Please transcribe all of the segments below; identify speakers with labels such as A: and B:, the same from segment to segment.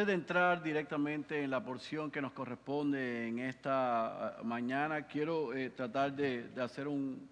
A: Antes de entrar directamente en la porción que nos corresponde en esta ah, mañana, quiero eh, tratar de, hacer un,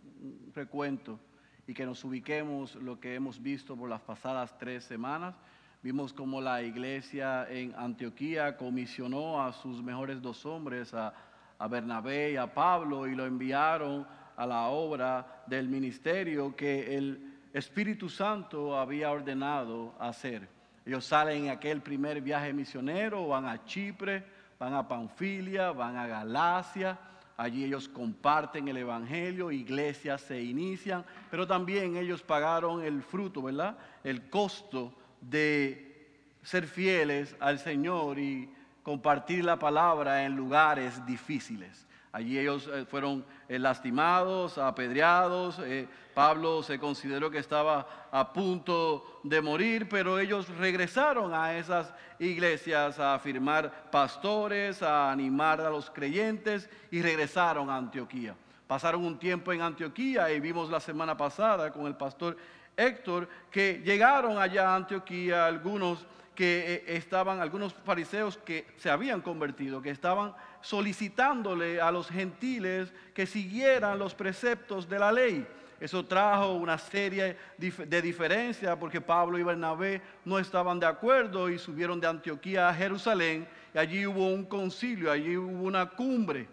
A: recuento y que nos ubiquemos lo que hemos visto por las pasadas tres semanas. Vimos cómo la iglesia en Antioquía comisionó a sus mejores dos hombres, a, a Bernabé y a Pablo, y lo enviaron a la obra del ministerio que el Espíritu Santo había ordenado hacer. Ellos salen en aquel primer viaje misionero, van a Chipre, van a Panfilia, van a Galacia. Allí ellos comparten el Evangelio, iglesias se inician, pero también ellos pagaron el fruto, ¿verdad? El costo de ser fieles al Señor y compartir la palabra en lugares difíciles. Allí ellos eh, fueron eh, lastimados, apedreados. Eh, Pablo se consideró que estaba a punto de morir, pero ellos regresaron a esas iglesias a firmar pastores, a animar a los creyentes y regresaron a Antioquía. Pasaron un tiempo en Antioquía y vimos la semana pasada con el pastor Héctor que llegaron allá a Antioquía algunos que estaban, algunos fariseos que se habían convertido, que estaban solicitándole a los gentiles que siguieran los preceptos de la ley. Eso trajo una serie de diferencias porque Pablo y Bernabé no estaban de acuerdo y subieron de Antioquía a Jerusalén y allí hubo un concilio, allí hubo una cumbre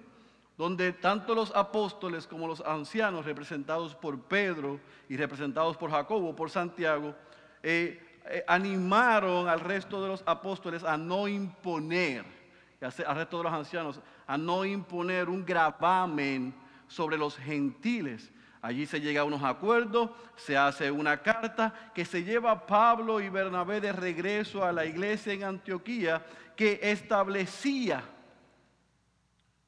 A: donde tanto los apóstoles como los ancianos representados por Pedro y representados por Jacobo, por Santiago, eh, eh, animaron al resto de los apóstoles a no imponer al resto de los ancianos a no imponer un gravamen sobre los gentiles. Allí se llega a unos acuerdos, se hace una carta que se lleva Pablo y Bernabé de regreso a la iglesia en Antioquía que establecía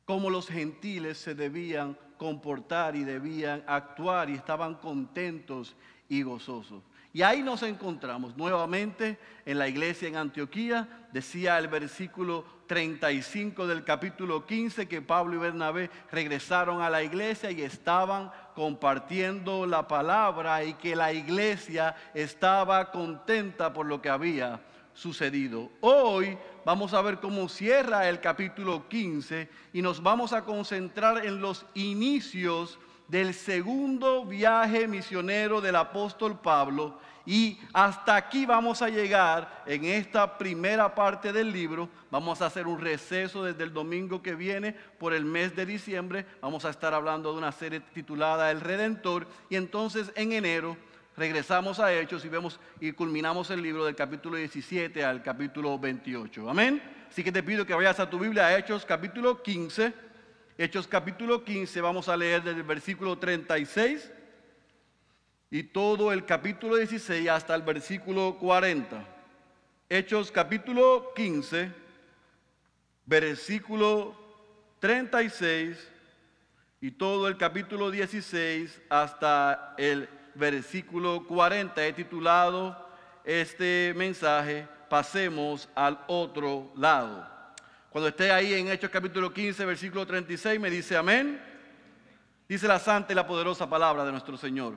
A: cómo los gentiles se debían comportar y debían actuar y estaban contentos y gozosos. Y ahí nos encontramos nuevamente en la iglesia en Antioquía. Decía el versículo 35 del capítulo 15 que Pablo y Bernabé regresaron a la iglesia y estaban compartiendo la palabra y que la iglesia estaba contenta por lo que había sucedido. Hoy vamos a ver cómo cierra el capítulo 15 y nos vamos a concentrar en los inicios del segundo viaje misionero del apóstol Pablo y hasta aquí vamos a llegar en esta primera parte del libro. Vamos a hacer un receso desde el domingo que viene por el mes de diciembre. Vamos a estar hablando de una serie titulada El Redentor y entonces en enero regresamos a Hechos y vemos y culminamos el libro del capítulo 17 al capítulo 28. Amén. Así que te pido que vayas a tu Biblia a Hechos capítulo 15 Hechos capítulo 15, vamos a leer desde el versículo 36 y todo el capítulo 16 hasta el versículo 40. Hechos capítulo 15, versículo 36 y todo el capítulo 16 hasta el versículo 40. He titulado este mensaje, Pasemos al otro lado. Cuando esté ahí en Hechos capítulo 15, versículo 36, me dice amén. Dice la santa y la poderosa palabra de nuestro Señor.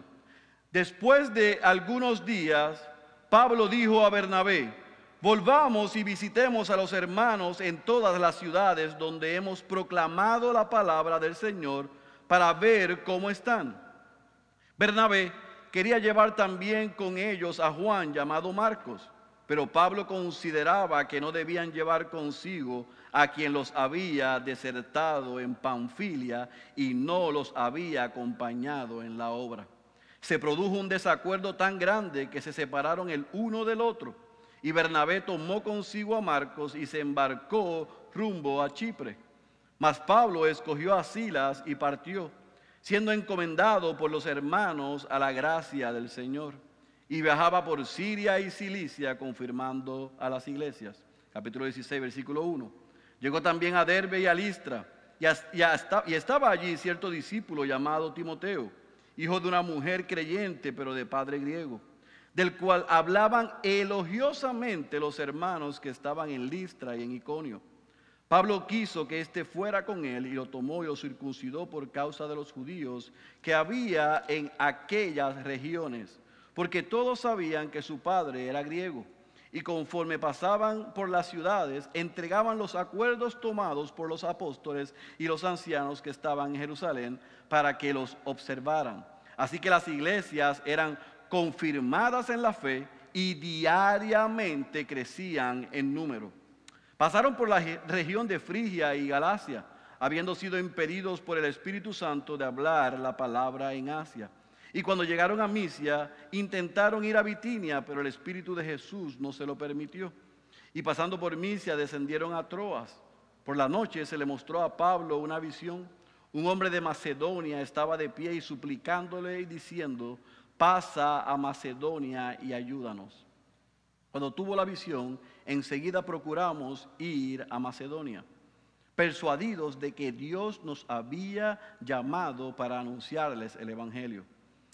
A: Después de algunos días, Pablo dijo a Bernabé, volvamos y visitemos a los hermanos en todas las ciudades donde hemos proclamado la palabra del Señor para ver cómo están. Bernabé quería llevar también con ellos a Juan llamado Marcos, pero Pablo consideraba que no debían llevar consigo a quien los había desertado en Panfilia y no los había acompañado en la obra. Se produjo un desacuerdo tan grande que se separaron el uno del otro. Y Bernabé tomó consigo a Marcos y se embarcó rumbo a Chipre. Mas Pablo escogió a Silas y partió, siendo encomendado por los hermanos a la gracia del Señor. Y viajaba por Siria y Cilicia confirmando a las iglesias. Capítulo 16, versículo 1. Llegó también a Derbe y a Listra, y, y estaba allí cierto discípulo llamado Timoteo, hijo de una mujer creyente, pero de padre griego, del cual hablaban elogiosamente los hermanos que estaban en Listra y en Iconio. Pablo quiso que éste fuera con él y lo tomó y lo circuncidó por causa de los judíos que había en aquellas regiones, porque todos sabían que su padre era griego Y conforme pasaban por las ciudades, entregaban los acuerdos tomados por los apóstoles y los ancianos que estaban en Jerusalén para que los observaran. Así que las iglesias eran confirmadas en la fe y diariamente crecían en número. Pasaron por la región de Frigia y Galacia, habiendo sido impedidos por el Espíritu Santo de hablar la palabra en Asia. Y cuando llegaron a Misia, intentaron ir a Bitinia, pero el Espíritu de Jesús no se lo permitió. Y pasando por Misia, descendieron a Troas. Por la noche se le mostró a Pablo una visión. Un hombre de Macedonia estaba de pie y suplicándole y diciendo, pasa a Macedonia y ayúdanos. Cuando tuvo la visión, enseguida procuramos ir a Macedonia, persuadidos de que Dios nos había llamado para anunciarles el Evangelio.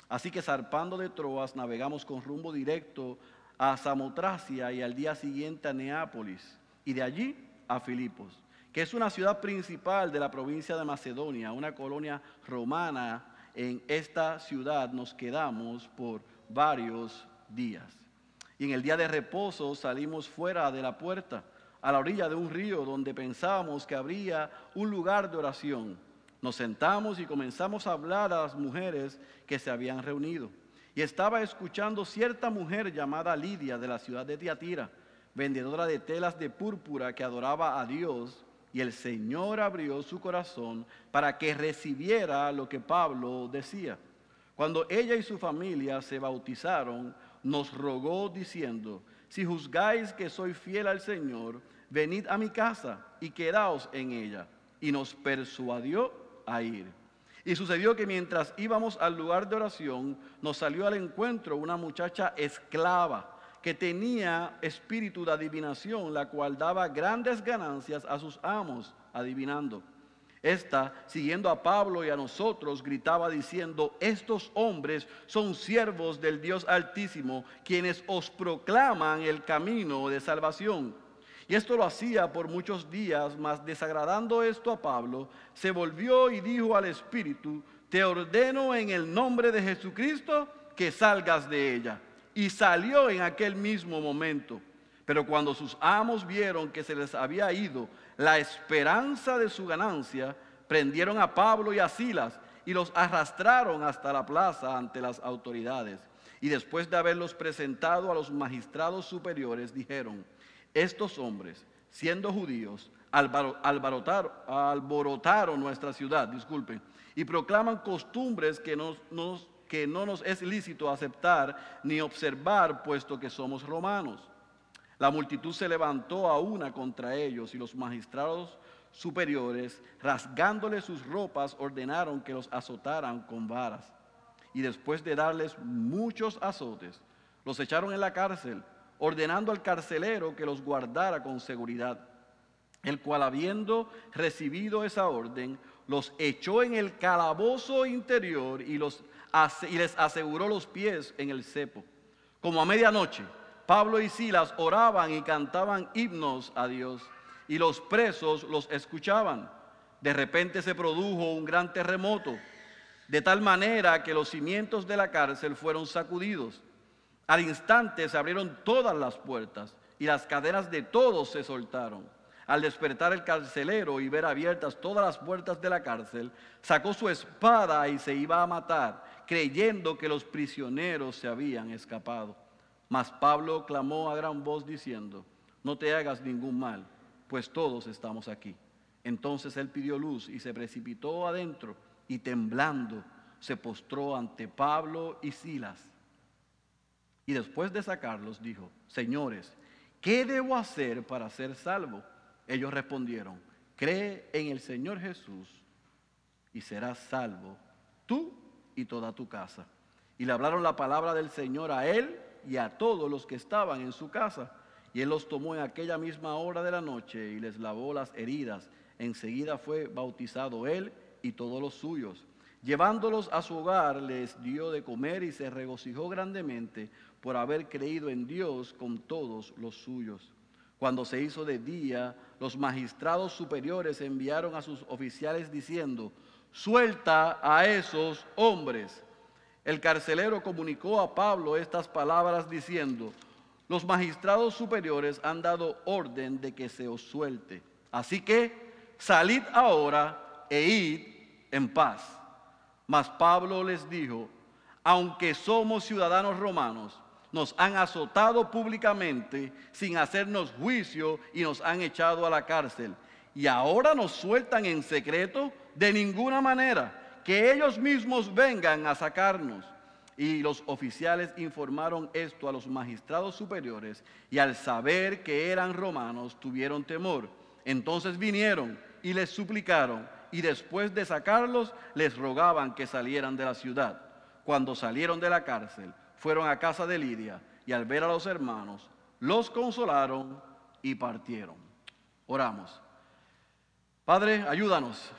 A: Así que zarpando de Troas, navegamos con rumbo directo a Samotracia y al día siguiente a Neápolis, y de allí a Filipos, que es una ciudad principal de la provincia de Macedonia, una colonia romana en esta ciudad nos quedamos por varios días. Y en el día de reposo salimos fuera de la puerta, a la orilla de un río donde pensábamos que habría un lugar de oración. Nos sentamos y comenzamos a hablar a las mujeres que se habían reunido. Y estaba escuchando cierta mujer llamada Lidia de la ciudad de Tiatira, vendedora de telas de púrpura que adoraba a Dios y el Señor abrió su corazón para que recibiera lo que Pablo decía. Cuando ella y su familia se bautizaron, nos rogó diciendo, si juzgáis que soy fiel al Señor, venid a mi casa y quedaos en ella. Y nos persuadió a ir. Y sucedió que mientras íbamos al lugar de oración, nos salió al encuentro una muchacha esclava que tenía espíritu de adivinación, la cual daba grandes ganancias a sus amos adivinando. Esta, siguiendo a Pablo y a nosotros, gritaba diciendo, estos hombres son siervos del Dios Altísimo, quienes os proclaman el camino de salvación. Y esto lo hacía por muchos días, mas desagradando esto a Pablo, se volvió y dijo al Espíritu, te ordeno en el nombre de Jesucristo que salgas de ella y salió en aquel mismo momento. Pero cuando sus amos vieron que se les había ido la esperanza de su ganancia, prendieron a Pablo y a Silas y los arrastraron hasta la plaza ante las autoridades. Y después de haberlos presentado a los magistrados superiores, dijeron, estos hombres, siendo judíos, alborotaron nuestra ciudad, disculpen, y proclaman costumbres que no nos es lícito aceptar ni observar, puesto que somos romanos. La multitud se levantó a una contra ellos y los magistrados superiores, rasgándole sus ropas, ordenaron que los azotaran con varas. Y después de darles muchos azotes, los echaron en la cárcel, ordenando al carcelero que los guardara con seguridad, el cual habiendo recibido esa orden, los echó en el calabozo interior y les aseguró los pies en el cepo. Como a medianoche, Pablo y Silas oraban y cantaban himnos a Dios, y los presos los escuchaban. De repente se produjo un gran terremoto, de tal manera que los cimientos de la cárcel fueron sacudidos. Al instante se abrieron todas las puertas y las cadenas de todos se soltaron. Al despertar el carcelero y ver abiertas todas las puertas de la cárcel, sacó su espada y se iba a matar creyendo que los prisioneros se habían escapado. Mas Pablo clamó a gran voz diciendo, no te hagas ningún mal, pues todos estamos aquí. Entonces él pidió luz y se precipitó adentro y temblando se postró ante Pablo y Silas. Y después de sacarlos dijo, señores, ¿qué debo hacer para ser salvo? Ellos respondieron, cree en el Señor Jesús y serás salvo tú y toda tu casa. Y le hablaron la palabra del Señor a él y a todos los que estaban en su casa. Y él los tomó en aquella misma hora de la noche y les lavó las heridas. Enseguida fue bautizado él y todos los suyos. Llevándolos a su hogar les dio de comer y se regocijó grandemente por haber creído en Dios con todos los suyos. Cuando se hizo de día, los magistrados superiores enviaron a sus oficiales diciendo, suelta a esos hombres. El carcelero comunicó a Pablo estas palabras diciendo, los magistrados superiores han dado orden de que se os suelte. Así que salid ahora e id en paz. Mas Pablo les dijo, aunque somos ciudadanos romanos, nos han azotado públicamente sin hacernos juicio y nos han echado a la cárcel. Y ahora nos sueltan en secreto de ninguna manera, que ellos mismos vengan a sacarnos. Y los oficiales informaron esto a los magistrados superiores y al saber que eran romanos tuvieron temor. Entonces vinieron y les suplicaron y después de sacarlos les rogaban que salieran de la ciudad. Cuando salieron de la cárcel, fueron a casa de Lidia y al ver a los hermanos, los consolaron y partieron. Oramos. Padre, ayúdanos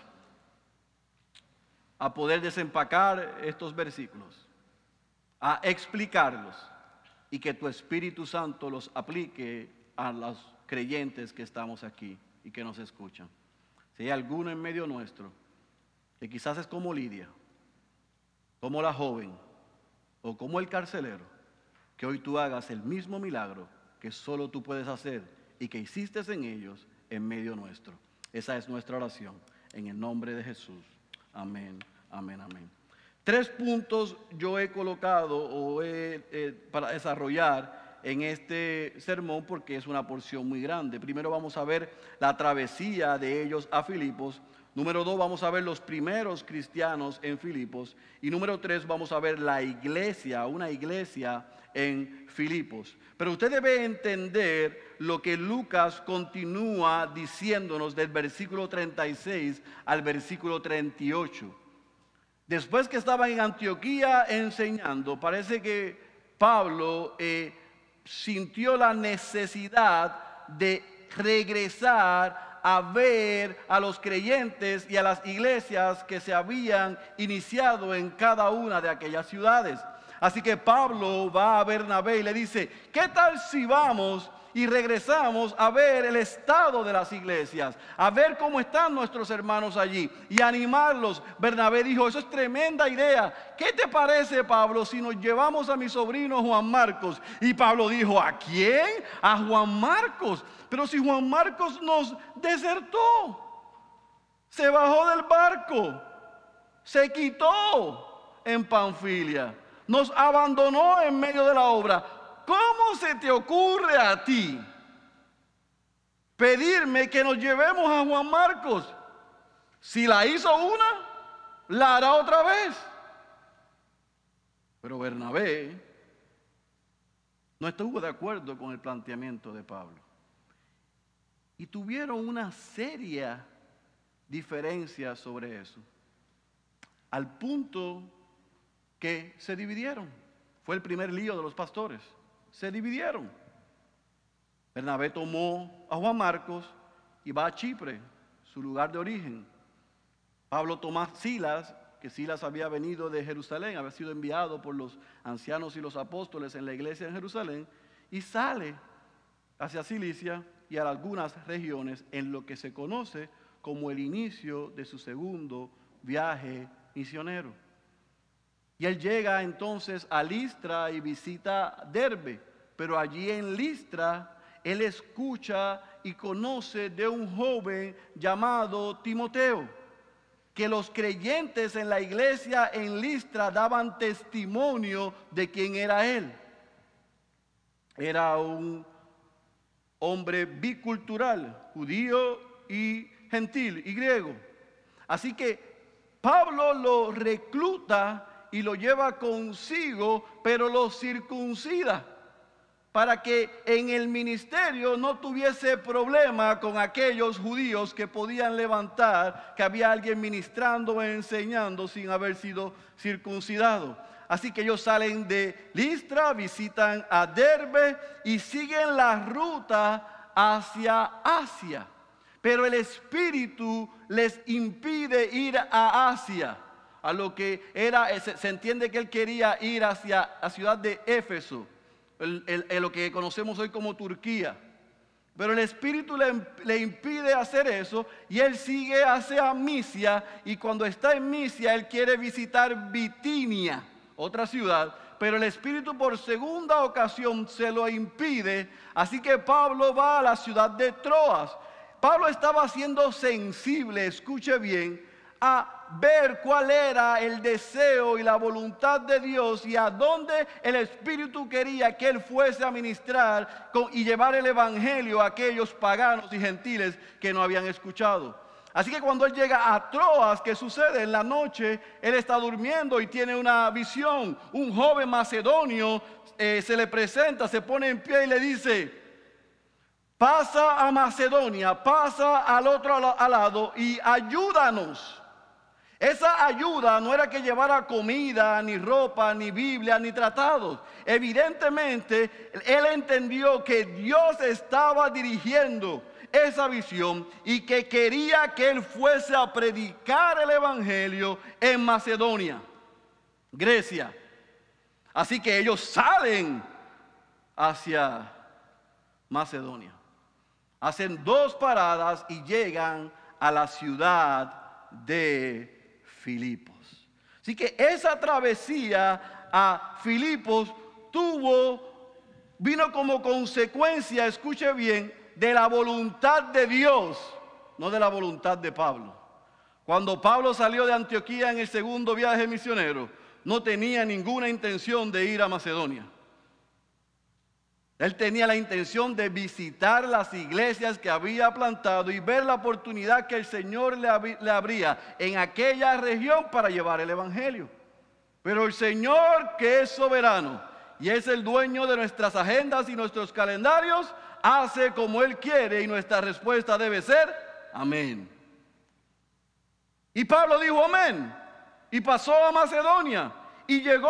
A: a poder desempacar estos versículos, a explicarlos y que tu Espíritu Santo los aplique a los creyentes que estamos aquí y que nos escuchan. Si hay alguno en medio nuestro que quizás es como Lidia, como la joven o como el carcelero, que hoy tú hagas el mismo milagro que solo tú puedes hacer y que hiciste en ellos en medio nuestro. Esa es nuestra oración. En el nombre de Jesús. Amén, amén, amén. Tres puntos yo he colocado o para desarrollar en este sermón porque es una porción muy grande. Primero vamos a ver la travesía de ellos a Filipos. Número dos, vamos a ver los primeros cristianos en Filipos. Y número tres, vamos a ver la iglesia, una iglesia en Filipos. Pero usted debe entender lo que Lucas continúa diciéndonos del versículo 36 al versículo 38. Después que estaba en Antioquía enseñando, parece que Pablo eh, sintió la necesidad de regresar a ver a los creyentes y a las iglesias que se habían iniciado en cada una de aquellas ciudades. Así que Pablo va a Bernabé y le dice, ¿qué tal si vamos y regresamos a ver el estado de las iglesias, a ver cómo están nuestros hermanos allí y animarlos. Bernabé dijo, eso es tremenda idea. ¿Qué te parece, Pablo, si nos llevamos a mi sobrino Juan Marcos? Y Pablo dijo, ¿a quién? A Juan Marcos. Pero si Juan Marcos nos desertó, se bajó del barco, se quitó en Panfilia nos abandonó en medio de la obra. ¿Cómo se te ocurre a ti pedirme que nos llevemos a Juan Marcos? Si la hizo una, la hará otra vez. Pero Bernabé no estuvo de acuerdo con el planteamiento de Pablo. Y tuvieron una seria diferencia sobre eso. Al punto que se dividieron. Fue el primer lío de los pastores. Se dividieron. Bernabé tomó a Juan Marcos y va a Chipre, su lugar de origen. Pablo tomó a Silas, que Silas había venido de Jerusalén, había sido enviado por los ancianos y los apóstoles en la iglesia en Jerusalén, y sale hacia Cilicia y a algunas regiones en lo que se conoce como el inicio de su segundo viaje misionero. Y él llega entonces a Listra y visita Derbe, pero allí en Listra él escucha y conoce de un joven llamado Timoteo, que los creyentes en la iglesia en Listra daban testimonio de quién era él. Era un hombre bicultural, judío y gentil y griego. Así que Pablo lo recluta y lo lleva consigo, pero lo circuncida para que en el ministerio no tuviese problema con aquellos judíos que podían levantar que había alguien ministrando o enseñando sin haber sido circuncidado. Así que ellos salen de Listra, visitan a Derbe y siguen la ruta hacia Asia. Pero el Espíritu les impide ir a Asia a lo que era, eh, se, entiende que él quería ir hacia la ciudad de Éfeso, lo que conocemos hoy como Turquía. Pero el Espíritu le, le, impide hacer eso y él sigue hacia Misia y cuando está en Misia él quiere visitar Bitinia, otra ciudad, pero el Espíritu por segunda ocasión se lo impide, así que Pablo va a la ciudad de Troas. Pablo estaba siendo sensible, escuche bien, a ver cuál era el deseo y la voluntad de Dios y a dónde el Espíritu quería que él fuese a ministrar y llevar el Evangelio a aquellos paganos y gentiles que no habían escuchado. Así que cuando él llega a Troas, ¿qué sucede? En la noche él está durmiendo y tiene una visión. Un joven macedonio eh, se le presenta, se pone en pie y le dice, pasa a Macedonia, pasa al otro lado y ayúdanos. Esa ayuda no era que llevara comida, ni ropa, ni Biblia, ni tratados. Evidentemente, él entendió que Dios estaba dirigiendo esa visión y que quería que él fuese a predicar el Evangelio en Macedonia, Grecia. Así que ellos salen hacia Macedonia. Hacen dos paradas y llegan a la ciudad de Filipos. Así que esa travesía a Filipos tuvo, vino como consecuencia, escuche bien, de la voluntad de Dios, no de la voluntad de Pablo. Cuando Pablo salió de Antioquía en el segundo viaje misionero, no tenía ninguna intención de ir a Macedonia. Él tenía la intención de visitar las iglesias que había plantado y ver la oportunidad que el Señor le, le abría en aquella región para llevar el Evangelio. Pero el Señor que es soberano y es el dueño de nuestras agendas y nuestros calendarios, hace como Él quiere y nuestra respuesta debe ser amén. Y Pablo dijo amén y pasó a Macedonia y llegó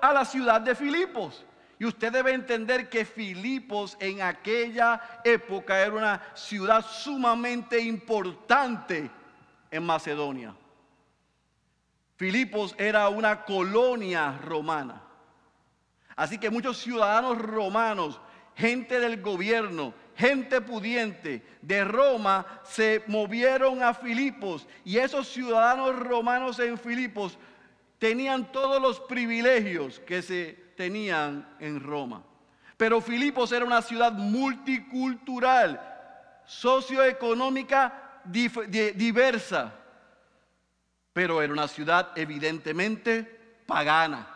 A: a la ciudad de Filipos. Y usted debe entender que Filipos en aquella época era una ciudad sumamente importante en Macedonia. Filipos era una colonia romana. Así que muchos ciudadanos romanos gente del gobierno, gente pudiente de Roma se movieron a Filipos y esos ciudadanos romanos en Filipos tenían todos los privilegios que se tenían en Roma. Pero Filipos era una ciudad multicultural, socioeconómica diversa, pero era una ciudad evidentemente pagana.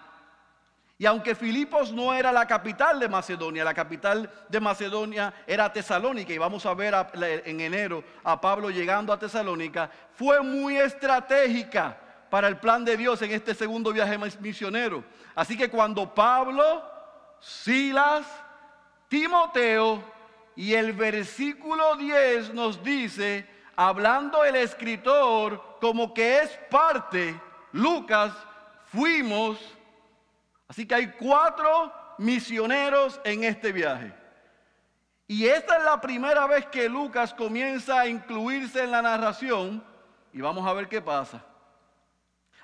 A: Y aunque Filipos no era la capital de Macedonia, la capital de Macedonia era Tesalónica, y vamos a ver en enero a Pablo llegando a Tesalónica, fue muy estratégica para el plan de Dios en este segundo viaje misionero. Así que cuando Pablo, Silas, Timoteo y el versículo 10 nos dice, hablando el escritor como que es parte, Lucas, fuimos Así que hay cuatro misioneros en este viaje. Y esta es la primera vez que Lucas comienza a incluirse en la narración y vamos a ver qué pasa.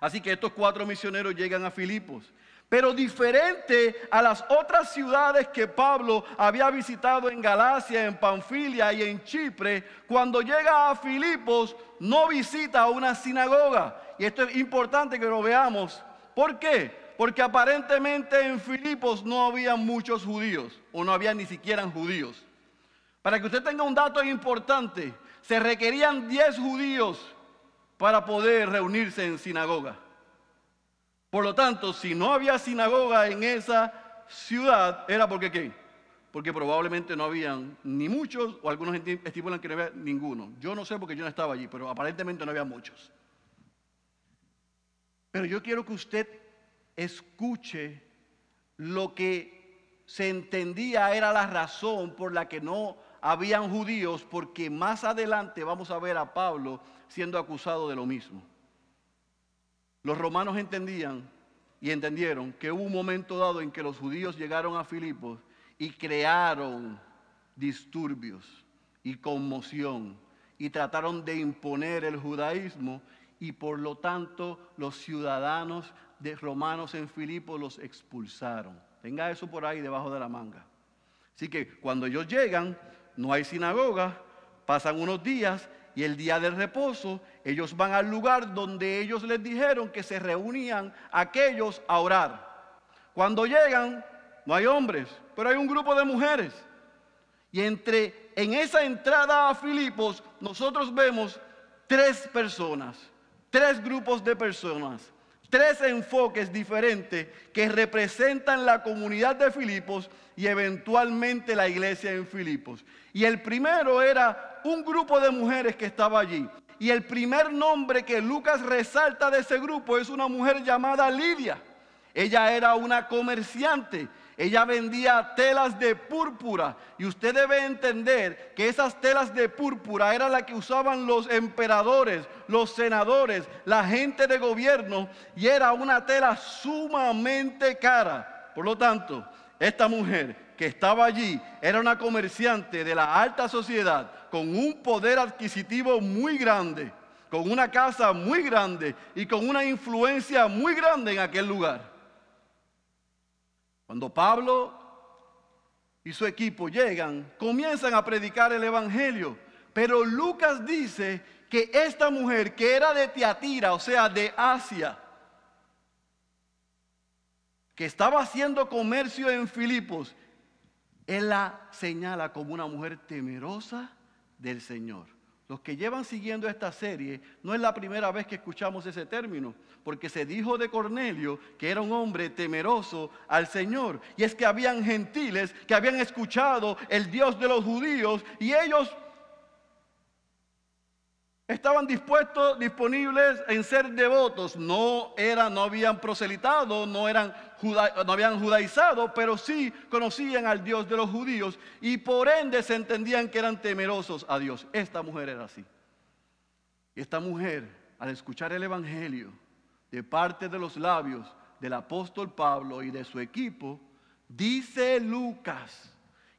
A: Así que estos cuatro misioneros llegan a Filipos. Pero diferente a las otras ciudades que Pablo había visitado en Galacia, en Panfilia y en Chipre, cuando llega a Filipos no visita una sinagoga. Y esto es importante que lo veamos. ¿Por qué? porque aparentemente en Filipos no había muchos judíos, o no había ni siquiera judíos. Para que usted tenga un dato importante, se requerían 10 judíos para poder reunirse en sinagoga. Por lo tanto, si no había sinagoga en esa ciudad, era porque qué? Porque probablemente no habían ni muchos, o algunos estipulan que no había ninguno. Yo no sé porque yo no estaba allí, pero aparentemente no había muchos. Pero yo quiero que usted escuche lo que se entendía era la razón por la que no habían judíos, porque más adelante vamos a ver a Pablo siendo acusado de lo mismo. Los romanos entendían y entendieron que hubo un momento dado en que los judíos llegaron a Filipos y crearon disturbios y conmoción y trataron de imponer el judaísmo y por lo tanto los ciudadanos de romanos en Filipo los expulsaron. Tenga eso por ahí debajo de la manga. Así que cuando ellos llegan, no hay sinagoga, pasan unos días y el día del reposo, ellos van al lugar donde ellos les dijeron que se reunían aquellos a orar. Cuando llegan, no hay hombres, pero hay un grupo de mujeres. Y entre en esa entrada a Filipos, nosotros vemos tres personas, tres grupos de personas, tres enfoques diferentes que representan la comunidad de Filipos y eventualmente la iglesia en Filipos. Y el primero era un grupo de mujeres que estaba allí. Y el primer nombre que Lucas resalta de ese grupo es una mujer llamada Lidia. Ella era una comerciante. Ella vendía telas de púrpura. Y usted debe entender que esas telas de púrpura eran las que usaban los emperadores, los senadores, la gente de gobierno. Y era una tela sumamente cara. Por lo tanto, esta mujer que estaba allí era una comerciante de la alta sociedad con un poder adquisitivo muy grande, con una casa muy grande y con una influencia muy grande en aquel lugar. Cuando Pablo y su equipo llegan, comienzan a predicar el Evangelio. Pero Lucas dice que esta mujer que era de Tiatira, o sea, de Asia, que estaba haciendo comercio en Filipos, él la señala como una mujer temerosa del Señor. Los que llevan siguiendo esta serie, no es la primera vez que escuchamos ese término, porque se dijo de Cornelio que era un hombre temeroso al Señor. Y es que habían gentiles que habían escuchado el Dios de los judíos y ellos estaban dispuestos, disponibles en ser devotos. No eran, no habían proselitado, no eran no habían judaizado, pero sí conocían al Dios de los judíos y por ende se entendían que eran temerosos a Dios. Esta mujer era así. Esta mujer, al escuchar el evangelio de parte de los labios del apóstol Pablo y de su equipo, dice Lucas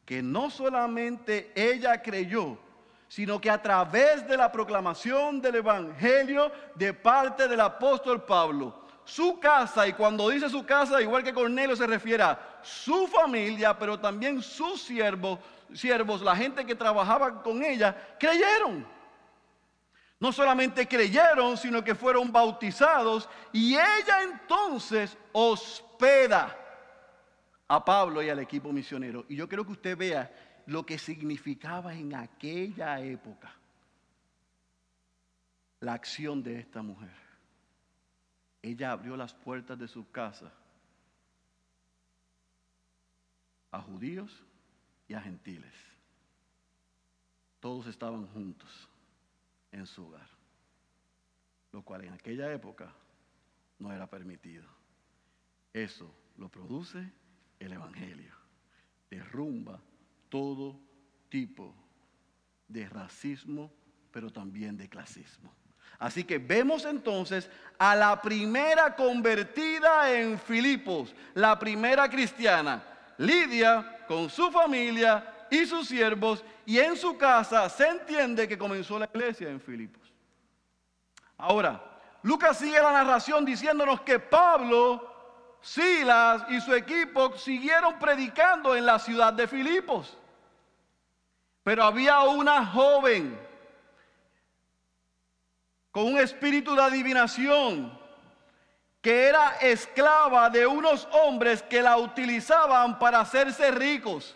A: que no solamente ella creyó, sino que a través de la proclamación del Evangelio de parte del apóstol Pablo, su casa, y cuando dice su casa, igual que Cornelio se refiere a su familia, pero también sus siervos, siervos, la gente que trabajaba con ella, creyeron. No solamente creyeron, sino que fueron bautizados y ella entonces hospeda a Pablo y al equipo misionero. Y yo quiero que usted vea lo que significaba en aquella época la acción de esta mujer. Ella abrió las puertas de su casa a judíos y a gentiles. Todos estaban juntos en su hogar, lo cual en aquella época no era permitido. Eso lo produce el Evangelio. Derrumba todo tipo de racismo, pero también de clasismo. Así que vemos entonces a la primera convertida en Filipos, la primera cristiana, Lidia, con su familia y sus siervos, y en su casa se entiende que comenzó la iglesia en Filipos. Ahora, Lucas sigue la narración diciéndonos que Pablo Silas y su equipo siguieron predicando en la ciudad de Filipos. Pero había una joven con un espíritu de adivinación que era esclava de unos hombres que la utilizaban para hacerse ricos.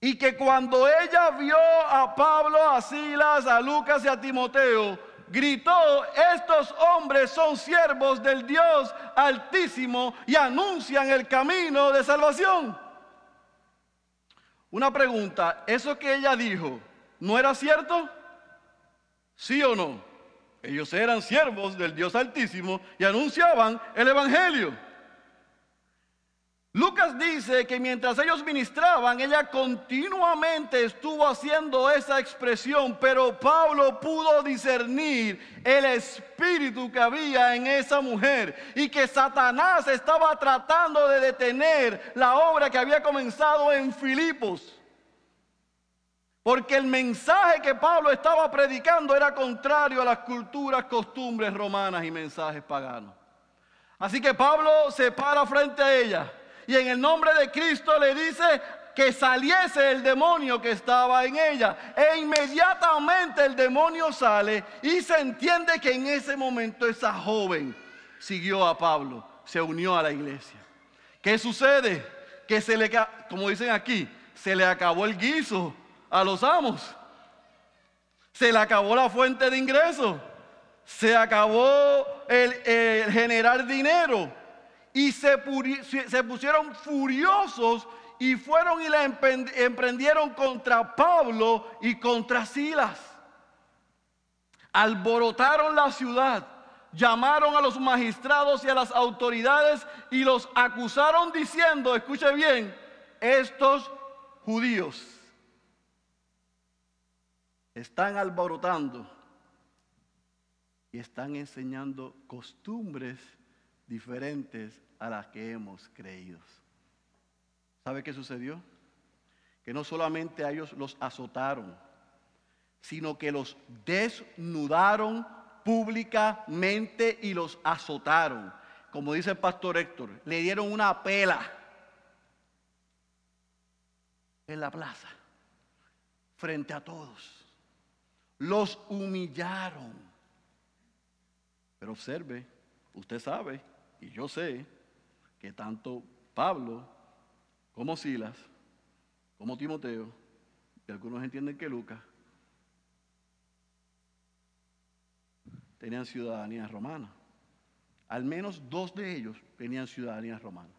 A: Y que cuando ella vio a Pablo, a Silas, a Lucas y a Timoteo, gritó, estos hombres son siervos del Dios altísimo y anuncian el camino de salvación. Una pregunta, ¿eso que ella dijo no era cierto? ¿Sí o no? Ellos eran siervos del Dios altísimo y anunciaban el Evangelio. Lucas dice que mientras ellos ministraban, ella continuamente estuvo haciendo esa expresión, pero Pablo pudo discernir el espíritu que había en esa mujer y que Satanás estaba tratando de detener la obra que había comenzado en Filipos. Porque el mensaje que Pablo estaba predicando era contrario a las culturas, costumbres romanas y mensajes paganos. Así que Pablo se para frente a ella y en el nombre de Cristo le dice que saliese el demonio que estaba en ella. E inmediatamente el demonio sale y se entiende que en ese momento esa joven siguió a Pablo. se unió a la iglesia. ¿Qué sucede? Que se le, como dicen aquí, se le acabó el guiso a los amos. Se le acabó la fuente de ingreso. Se acabó el, generar dinero. Y se, se pusieron furiosos y fueron y la emprendieron contra Pablo y contra Silas. Alborotaron la ciudad, llamaron a los magistrados y a las autoridades y los acusaron diciendo, escuche bien, estos judíos están alborotando y están enseñando costumbres diferentes a las que hemos creído. ¿Sabe qué sucedió? Que no solamente a ellos los azotaron, sino que los desnudaron públicamente y los azotaron. Como dice el pastor Héctor, le dieron una pela en la plaza, frente a todos. Los humillaron. Pero observe, usted sabe, y yo sé, que tanto Pablo como Silas, como Timoteo, y algunos entienden que Lucas, tenían ciudadanía romana. Al menos dos de ellos tenían ciudadanía romana.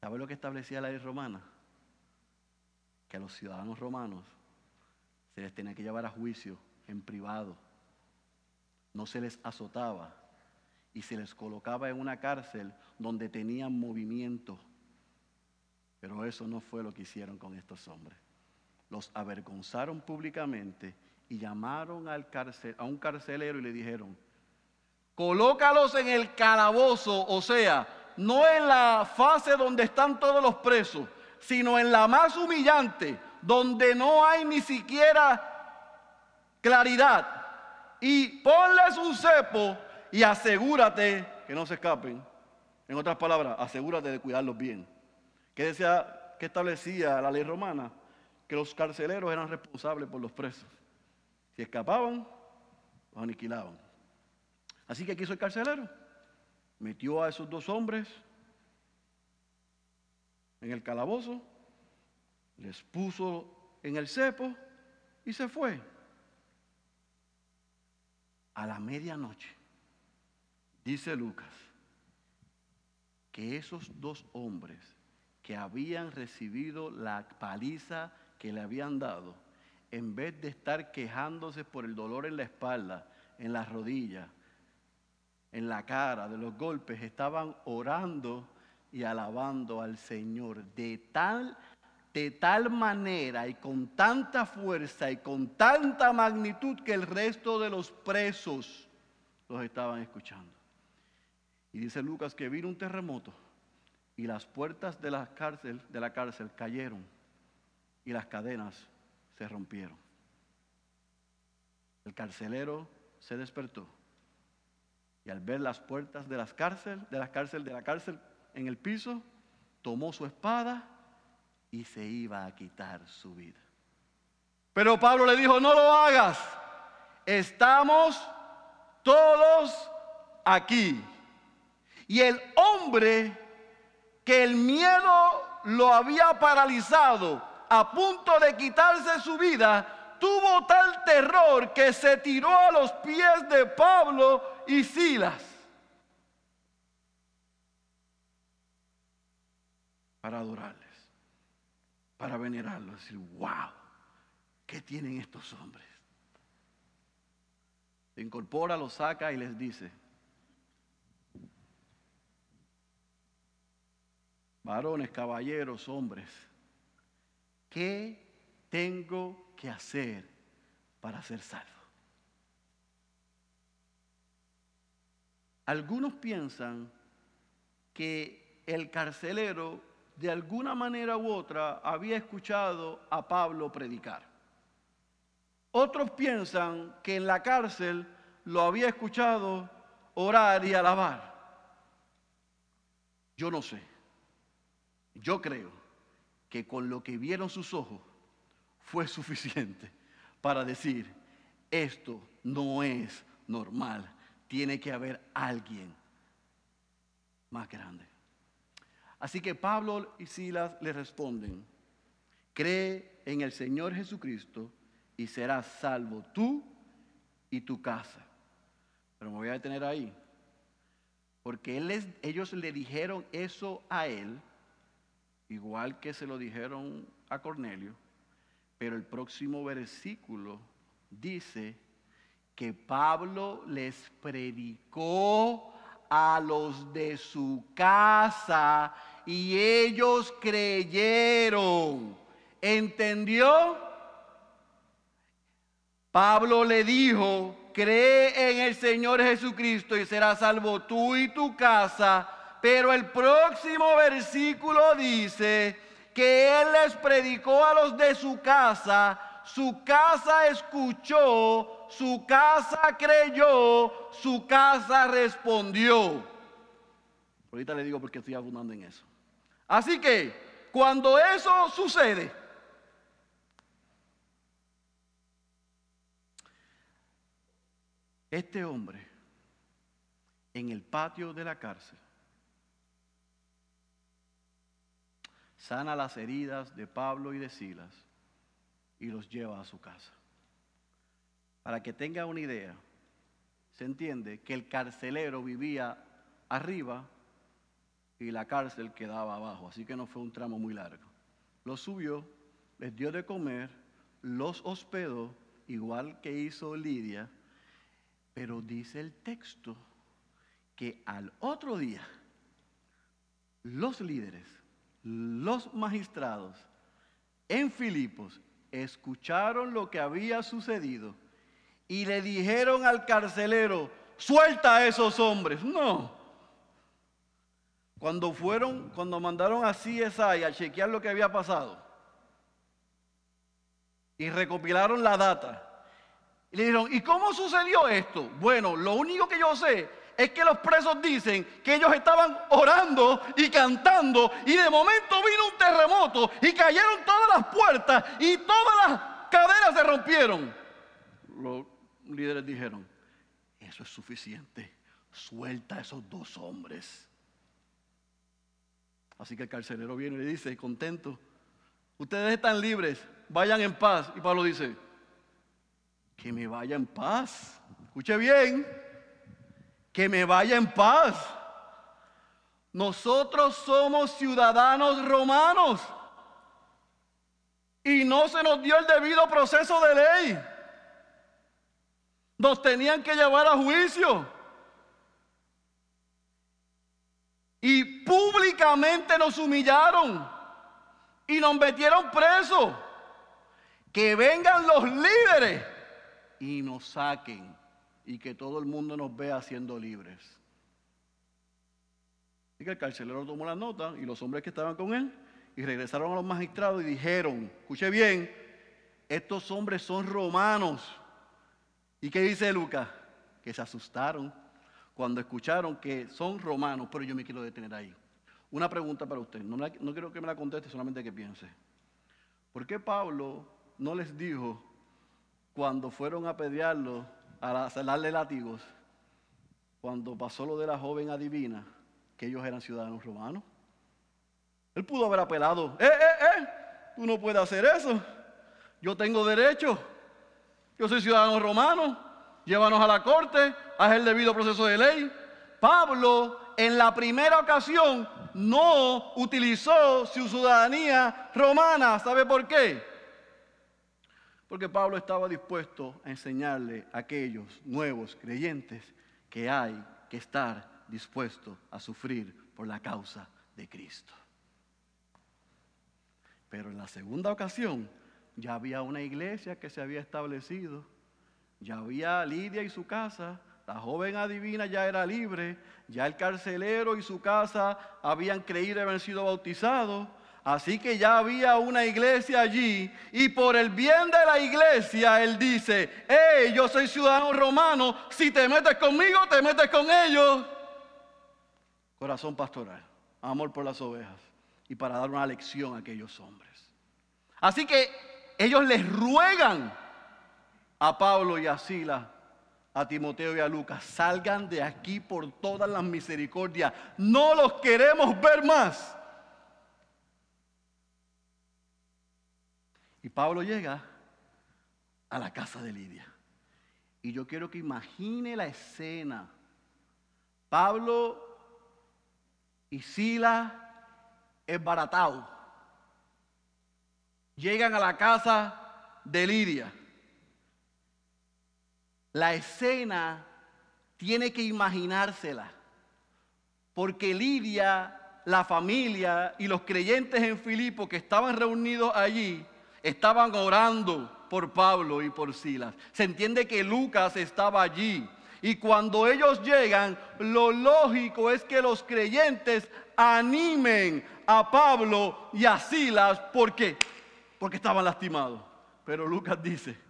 A: ¿Sabe lo que establecía la ley romana? Que a los ciudadanos romanos se les tenía que llevar a juicio en privado. No se les azotaba y se les colocaba en una cárcel donde tenían movimiento. Pero eso no fue lo que hicieron con estos hombres. Los avergonzaron públicamente y llamaron al a un carcelero y le dijeron, colócalos en el calabozo, o sea, no en la fase donde están todos los presos, sino en la más humillante, donde no hay ni siquiera claridad. Y ponles un cepo y asegúrate que no se escapen. En otras palabras, asegúrate de cuidarlos bien. ¿Qué decía, qué establecía la ley romana? Que los carceleros eran responsables por los presos. Si escapaban, los aniquilaban. Así que aquí el carcelero. Metió a esos dos hombres en el calabozo, les puso en el cepo y se fue. A la medianoche, dice Lucas, que esos dos hombres que habían recibido la paliza que le habían dado, en vez de estar quejándose por el dolor en la espalda, en las rodillas, en la cara, de los golpes, estaban orando y alabando al Señor de tal, de tal manera y con tanta fuerza y con tanta magnitud que el resto de los presos los estaban escuchando. Y dice Lucas que vino un terremoto y las puertas de la cárcel, de la cárcel cayeron y las cadenas se rompieron. El carcelero se despertó y al ver las puertas de, las cárcel, de la cárcel, de la cárcel en el piso, tomó su espada y se iba a quitar su vida. Pero Pablo le dijo, no lo hagas, estamos todos aquí. Y el hombre que el miedo lo había paralizado, a punto de quitarse su vida, tuvo tal terror que se tiró a los pies de Pablo y Silas. Para adorarles, para venerarlos, decir, wow, ¿qué tienen estos hombres? Se incorpora, los saca y les dice, varones, caballeros, hombres, ¿Qué tengo que hacer para ser salvo? Algunos piensan que el carcelero de alguna manera u otra había escuchado a Pablo predicar. Otros piensan que en la cárcel lo había escuchado orar y alabar. Yo no sé. Yo creo que con lo que vieron sus ojos fue suficiente para decir, esto no es normal, tiene que haber alguien más grande. Así que Pablo y Silas le responden, cree en el Señor Jesucristo y serás salvo tú y tu casa. Pero me voy a detener ahí, porque ellos le dijeron eso a él, igual que se lo dijeron a Cornelio, pero el próximo versículo dice que Pablo les predicó a los de su casa y ellos creyeron. ¿Entendió? Pablo le dijo, cree en el Señor Jesucristo y serás salvo tú y tu casa. Pero el próximo versículo dice que Él les predicó a los de su casa, su casa escuchó, su casa creyó, su casa respondió. Ahorita le digo porque estoy abundando en eso. Así que cuando eso sucede, este hombre en el patio de la cárcel sana las heridas de Pablo y de Silas y los lleva a su casa. Para que tenga una idea, se entiende que el carcelero vivía arriba y la cárcel quedaba abajo, así que no fue un tramo muy largo. Los subió, les dio de comer, los hospedó, igual que hizo Lidia, pero dice el texto que al otro día los líderes, los magistrados en Filipos escucharon lo que había sucedido y le dijeron al carcelero, suelta a esos hombres. No. Cuando fueron, cuando mandaron a CSI a chequear lo que había pasado y recopilaron la data, y le dijeron, ¿y cómo sucedió esto? Bueno, lo único que yo sé es que los presos dicen que ellos estaban orando y cantando y de momento vino un terremoto y cayeron todas las puertas y todas las cadenas se rompieron. Los líderes dijeron, eso es suficiente, suelta a esos dos hombres. Así que el carcelero viene y le dice, contento, ustedes están libres, vayan en paz. Y Pablo dice, que me vaya en paz. Escuche bien que me vaya en paz. Nosotros somos ciudadanos romanos y no se nos dio el debido proceso de ley. Nos tenían que llevar a juicio. Y públicamente nos humillaron y nos metieron presos. Que vengan los líderes y nos saquen y que todo el mundo nos vea siendo libres. Así que el carcelero tomó la nota y los hombres que estaban con él y regresaron a los magistrados y dijeron, escuche bien, estos hombres son romanos. ¿Y qué dice Lucas? Que se asustaron cuando escucharon que son romanos, pero yo me quiero detener ahí. Una pregunta para usted, no, quiero que me la conteste, solamente que piense. ¿Por qué Pablo no les dijo cuando fueron a pelearlo a darle látigos cuando pasó lo de la joven adivina que ellos eran ciudadanos romanos. Él pudo haber apelado, eh, eh, eh, tú no puedes hacer eso. Yo tengo derecho. Yo soy ciudadano romano. Llévanos a la corte, haz el debido proceso de ley. Pablo en la primera ocasión no utilizó su ciudadanía romana. ¿Sabe por qué? Porque Pablo estaba dispuesto a enseñarle a aquellos nuevos creyentes que hay que estar dispuesto a sufrir por la causa de Cristo. Pero en la segunda ocasión ya había una iglesia que se había establecido, ya había Lidia y su casa, la joven adivina ya era libre, ya el carcelero y su casa habían creído y habían sido bautizados Así que ya había una iglesia allí y por el bien de la iglesia él dice, hey, yo soy ciudadano romano, si te metes conmigo, te metes con ellos. Corazón pastoral, amor por las ovejas y para dar una lección a aquellos hombres. Así que ellos les ruegan a Pablo y a Sila a Timoteo y a Lucas, salgan de aquí por todas las misericordias. No los queremos ver más. Y Pablo llega a la casa de Lidia. Y yo quiero que imagine la escena. Pablo y Sila baratao. Llegan a la casa de Lidia. La escena tiene que imaginársela. Porque Lidia, la familia y los creyentes en Filipo que estaban reunidos allí, estaban orando por Pablo y por Silas. Se entiende que Lucas estaba allí. Y cuando ellos llegan, lo lógico es que los creyentes animen a Pablo y a Silas. ¿Por qué? Porque estaban lastimados. Pero Lucas dice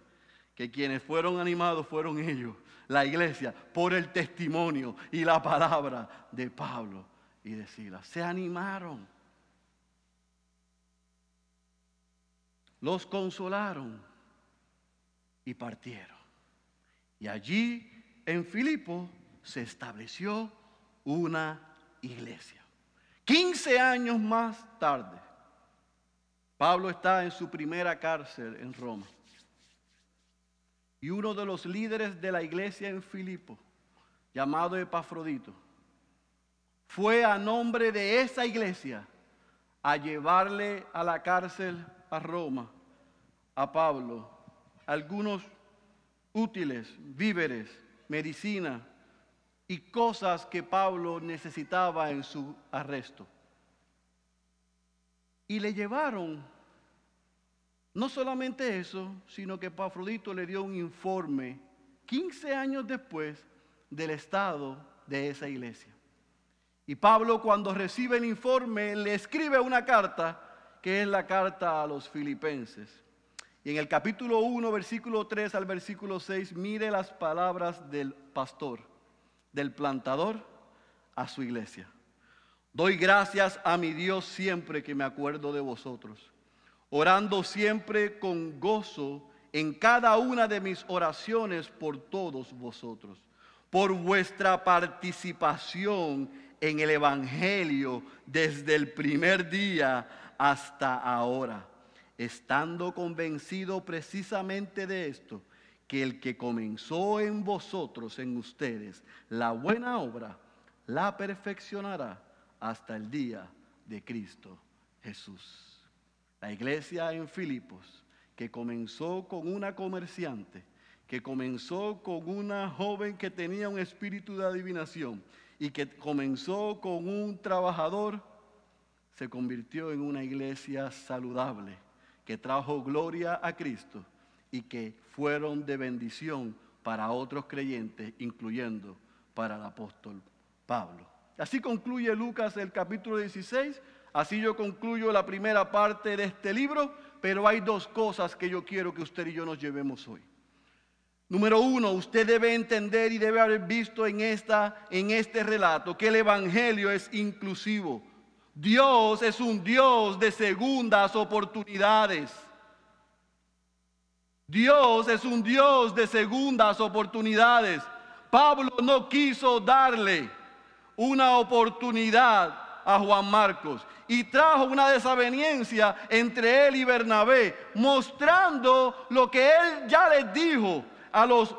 A: que quienes fueron animados fueron ellos, la iglesia, por el testimonio y la palabra de Pablo y de Silas. Se animaron. los consolaron y partieron. Y allí en Filipo se estableció una iglesia. 15 años más tarde, Pablo está en su primera cárcel en Roma. Y uno de los líderes de la iglesia en Filipo, llamado Epafrodito, fue a nombre de esa iglesia a llevarle a la cárcel a Roma a Pablo algunos útiles, víveres, medicina y cosas que Pablo necesitaba en su arresto. Y le llevaron no solamente eso, sino que Pafrodito le dio un informe 15 años después del estado de esa iglesia. Y Pablo cuando recibe el informe le escribe una carta que es la carta a los filipenses. Y en el capítulo 1, versículo 3 al versículo 6, mire las palabras del pastor, del plantador a su iglesia. Doy gracias a mi Dios siempre que me acuerdo de vosotros, orando siempre con gozo en cada una de mis oraciones por todos vosotros, por vuestra participación en el Evangelio desde el primer día hasta ahora estando convencido precisamente de esto, que el que comenzó en vosotros, en ustedes, la buena obra, la perfeccionará hasta el día de Cristo Jesús. La iglesia en Filipos, que comenzó con una comerciante, que comenzó con una joven que tenía un espíritu de adivinación y que comenzó con un trabajador, se convirtió en una iglesia saludable que trajo gloria a Cristo y que fueron de bendición para otros creyentes, incluyendo para el apóstol Pablo. Así concluye Lucas el capítulo 16, así yo concluyo la primera parte de este libro, pero hay dos cosas que yo quiero que usted y yo nos llevemos hoy. Número uno, usted debe entender y debe haber visto en, esta, en este relato que el Evangelio es inclusivo. Dios es un Dios de segundas oportunidades. Dios es un Dios de segundas oportunidades. Pablo no quiso darle una oportunidad a Juan Marcos y trajo una desaveniencia entre él y Bernabé, mostrando lo que él ya les dijo a los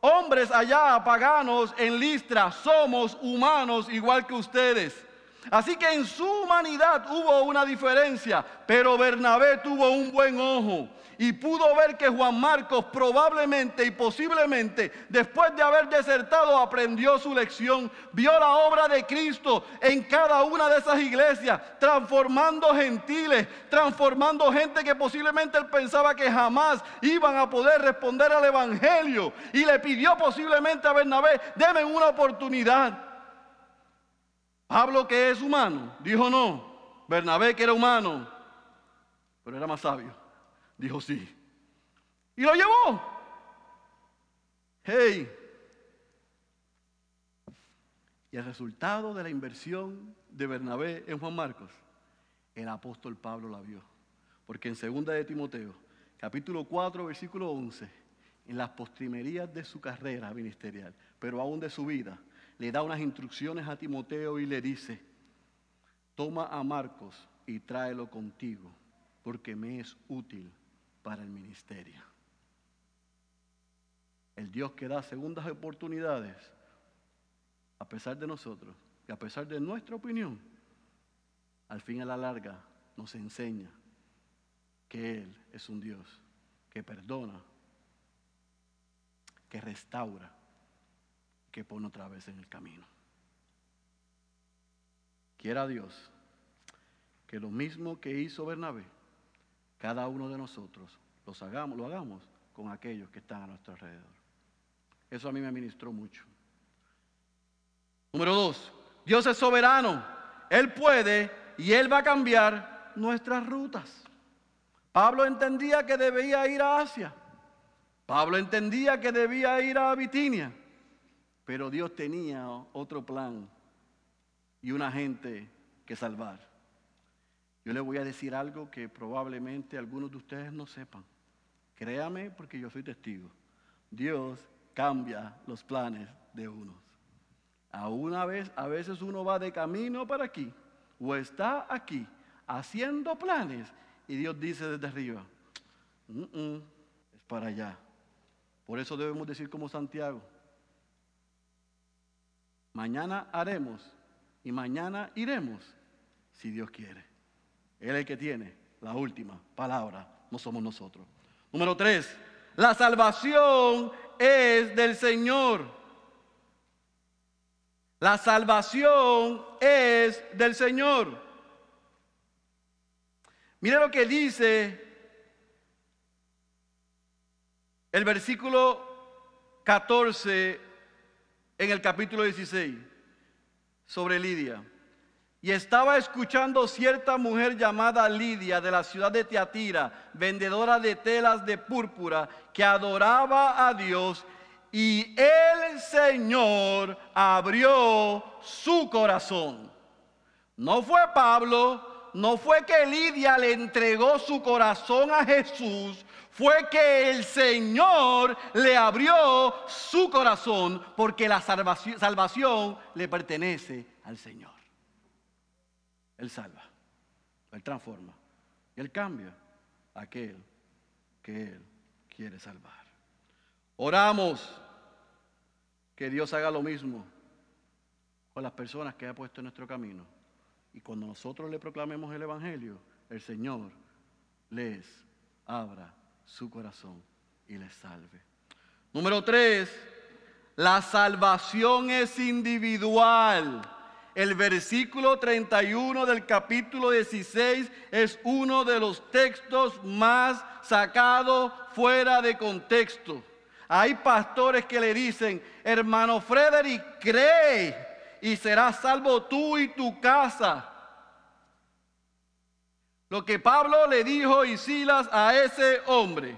A: hombres allá paganos en Listra, somos humanos igual que ustedes. Así que en su humanidad hubo una diferencia, pero Bernabé tuvo un buen ojo y pudo ver que Juan Marcos probablemente y posiblemente después de haber desertado aprendió su lección, vio la obra de Cristo en cada una de esas iglesias, transformando gentiles, transformando gente que posiblemente él pensaba que jamás iban a poder responder al Evangelio y le pidió posiblemente a Bernabé, deme una oportunidad. Pablo que es humano, dijo no. Bernabé que era humano, pero era más sabio, dijo sí. Y lo llevó. Hey. Y el resultado de la inversión de Bernabé en Juan Marcos, el apóstol Pablo la vio. Porque en segunda de Timoteo, capítulo 4, versículo 11, en las postrimerías de su carrera ministerial, pero aún de su vida, le da unas instrucciones a Timoteo y le dice, toma a Marcos y tráelo contigo, porque me es útil para el ministerio. El Dios que da segundas oportunidades, a pesar de nosotros y a pesar de nuestra opinión, al fin a la larga nos enseña que Él es un Dios que perdona, que restaura, que pone otra vez en el camino. Quiera Dios que lo mismo que hizo Bernabé, cada uno de nosotros hagamos, lo hagamos con aquellos que están a nuestro alrededor. Eso a mí me ministró mucho. Número dos, Dios es soberano. Él puede y Él va a cambiar nuestras rutas. Pablo entendía que debía ir a Asia. Pablo entendía que debía ir a Bitinia. Pero Dios tenía otro plan y una gente que salvar. Yo le voy a decir algo que probablemente algunos de ustedes no sepan. Créame porque yo soy testigo. Dios cambia los planes de unos. A una vez, a veces uno va de camino para aquí o está aquí haciendo planes y Dios dice desde arriba, es para allá. Por eso debemos decir como Santiago, mañana haremos y mañana iremos si Dios quiere. Él es el que tiene la última palabra, no somos nosotros. Número tres, la salvación es del Señor. La salvación es del Señor. Mire lo que dice el versículo 14 en el capítulo 16 sobre Lidia. Y estaba escuchando cierta mujer llamada Lidia de la ciudad de Teatira, vendedora de telas de púrpura, que adoraba a Dios y el Señor abrió su corazón. No fue Pablo, no fue que Lidia le entregó su corazón a Jesús, fue que el Señor le abrió su corazón porque la salvación, le pertenece al Señor. Él salva, Él transforma, Él cambia a aquel que Él quiere salvar. Oramos que Dios haga lo mismo con las personas que ha puesto en nuestro camino. Y cuando nosotros le proclamemos el Evangelio, el Señor les abra su corazón y les salve. Número tres, la salvación es individual. El versículo 31 del capítulo 16 es uno de los textos más sacados fuera de contexto. Hay pastores que le dicen, hermano Frederick, cree y serás salvo tú y tu casa. Lo que Pablo le dijo y Silas a ese hombre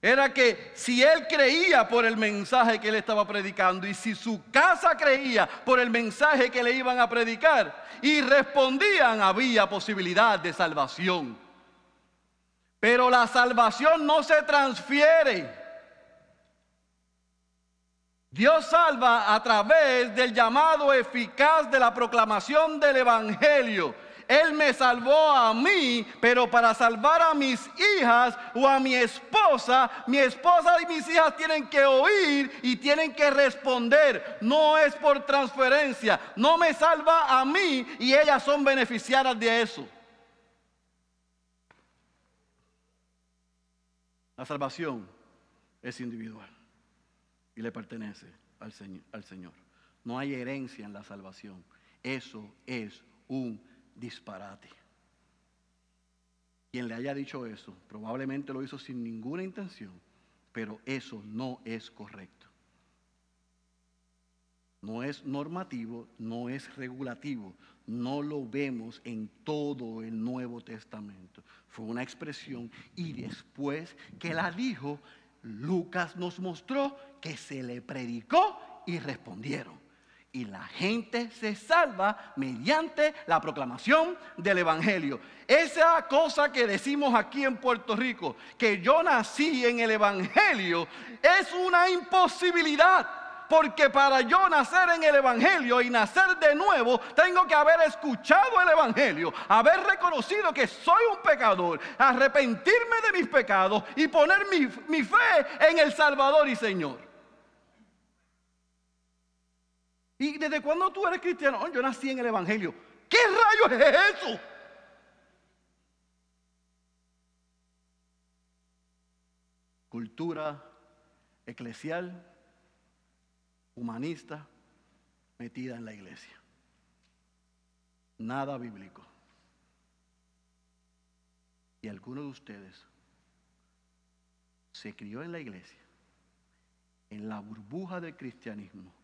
A: era que si él creía por el mensaje que él estaba predicando y si su casa creía por el mensaje que le iban a predicar y respondían, había posibilidad de salvación. Pero la salvación no se transfiere. Dios salva a través del llamado eficaz de la proclamación del Evangelio. Él me salvó a mí, pero para salvar a mis hijas o a mi esposa, mi esposa y mis hijas tienen que oír y tienen que responder. No es por transferencia. No me salva a mí y ellas son beneficiadas de eso. La salvación es individual y le pertenece al Señor, al Señor. No hay herencia en la salvación. Eso es un disparate. Quien le haya dicho eso, probablemente lo hizo sin ninguna intención, pero eso no es correcto. No es normativo, no es regulativo, no lo vemos en todo el Nuevo Testamento. Fue una expresión y después que la dijo, Lucas nos mostró que se le predicó y respondieron. Y la gente se salva mediante la proclamación del Evangelio. Esa cosa que decimos aquí en Puerto Rico, que yo nací en el Evangelio, es una imposibilidad. Porque para yo nacer en el Evangelio y nacer de nuevo, tengo que haber escuchado el Evangelio, haber reconocido que soy un pecador, arrepentirme de mis pecados y poner mi, mi fe en el Salvador y Señor. ¿Y desde cuándo tú eres cristiano? Yo nací en el Evangelio. ¿Qué rayos es eso? Cultura eclesial, humanista, metida en la iglesia. Nada bíblico. Y alguno de ustedes se crió en la iglesia, en la burbuja del cristianismo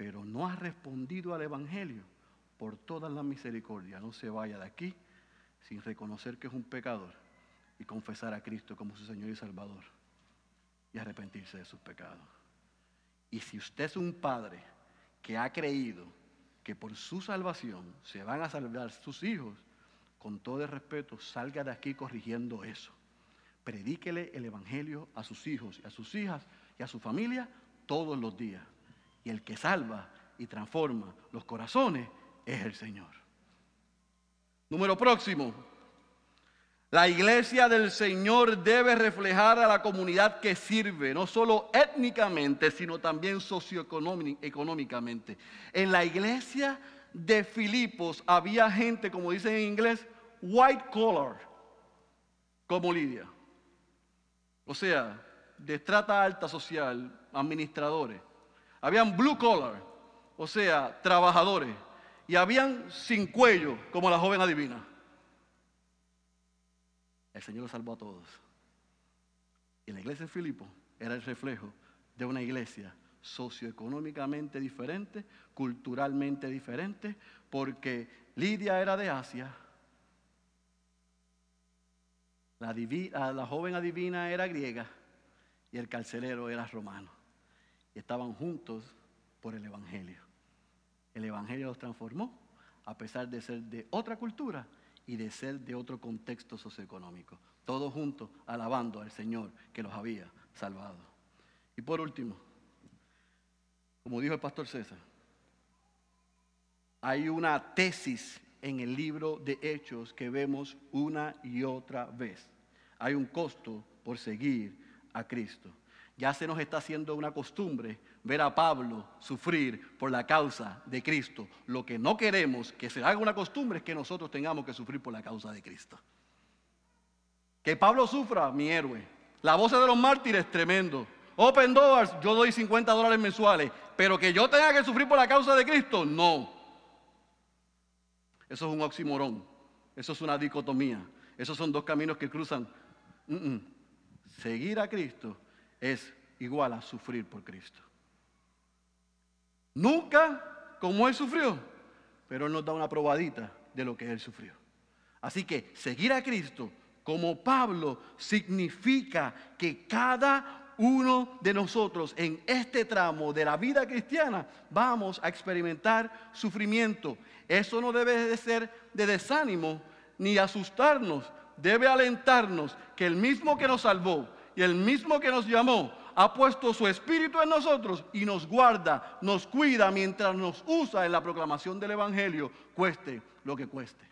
A: pero no ha respondido al Evangelio, por toda la misericordia, no se vaya de aquí sin reconocer que es un pecador y confesar a Cristo como su Señor y Salvador y arrepentirse de sus pecados. Y si usted es un padre que ha creído que por su salvación se van a salvar sus hijos, con todo el respeto, salga de aquí corrigiendo eso. Predíquele el Evangelio a sus hijos y a sus hijas y a su familia todos los días. Y el que salva y transforma los corazones es el Señor. Número próximo. La iglesia del Señor debe reflejar a la comunidad que sirve, no solo étnicamente, sino también socioeconómicamente. En la iglesia de Filipos había gente, como dicen en inglés, white collar, como Lidia. O sea, de estrata alta social, administradores. Habían blue collar, o sea, trabajadores. Y habían sin cuello, como la joven adivina. El Señor los salvó a todos. Y la iglesia de Filipo era el reflejo de una iglesia socioeconómicamente diferente, culturalmente diferente, porque Lidia era de Asia, la, la, joven adivina era griega y el carcelero era romano estaban juntos por el Evangelio. El Evangelio los transformó a pesar de ser de otra cultura y de ser de otro contexto socioeconómico. Todos juntos alabando al Señor que los había salvado. Y por último, como dijo el pastor César, hay una tesis en el libro de Hechos que vemos una y otra vez. Hay un costo por seguir a Cristo. Ya se nos está haciendo una costumbre ver a Pablo sufrir por la causa de Cristo. Lo que no queremos que se haga una costumbre es que nosotros tengamos que sufrir por la causa de Cristo. Que Pablo sufra, mi héroe. La voz de los mártires, tremendo. Open Doors, yo doy 50 dólares mensuales. Pero que yo tenga que sufrir por la causa de Cristo, no. Eso es un oximorón. Eso es una dicotomía. Esos son dos caminos que cruzan. Seguir a Cristo es igual a sufrir por Cristo. Nunca como Él sufrió, pero Él nos da una probadita de lo que Él sufrió. Así que seguir a Cristo como Pablo significa que cada uno de nosotros en este tramo de la vida cristiana vamos a experimentar sufrimiento. Eso no debe de ser de desánimo ni asustarnos, debe alentarnos que el mismo que nos salvó, y el mismo que nos llamó ha puesto su espíritu en nosotros y nos guarda, nos cuida mientras nos usa en la proclamación del Evangelio, cueste lo que cueste.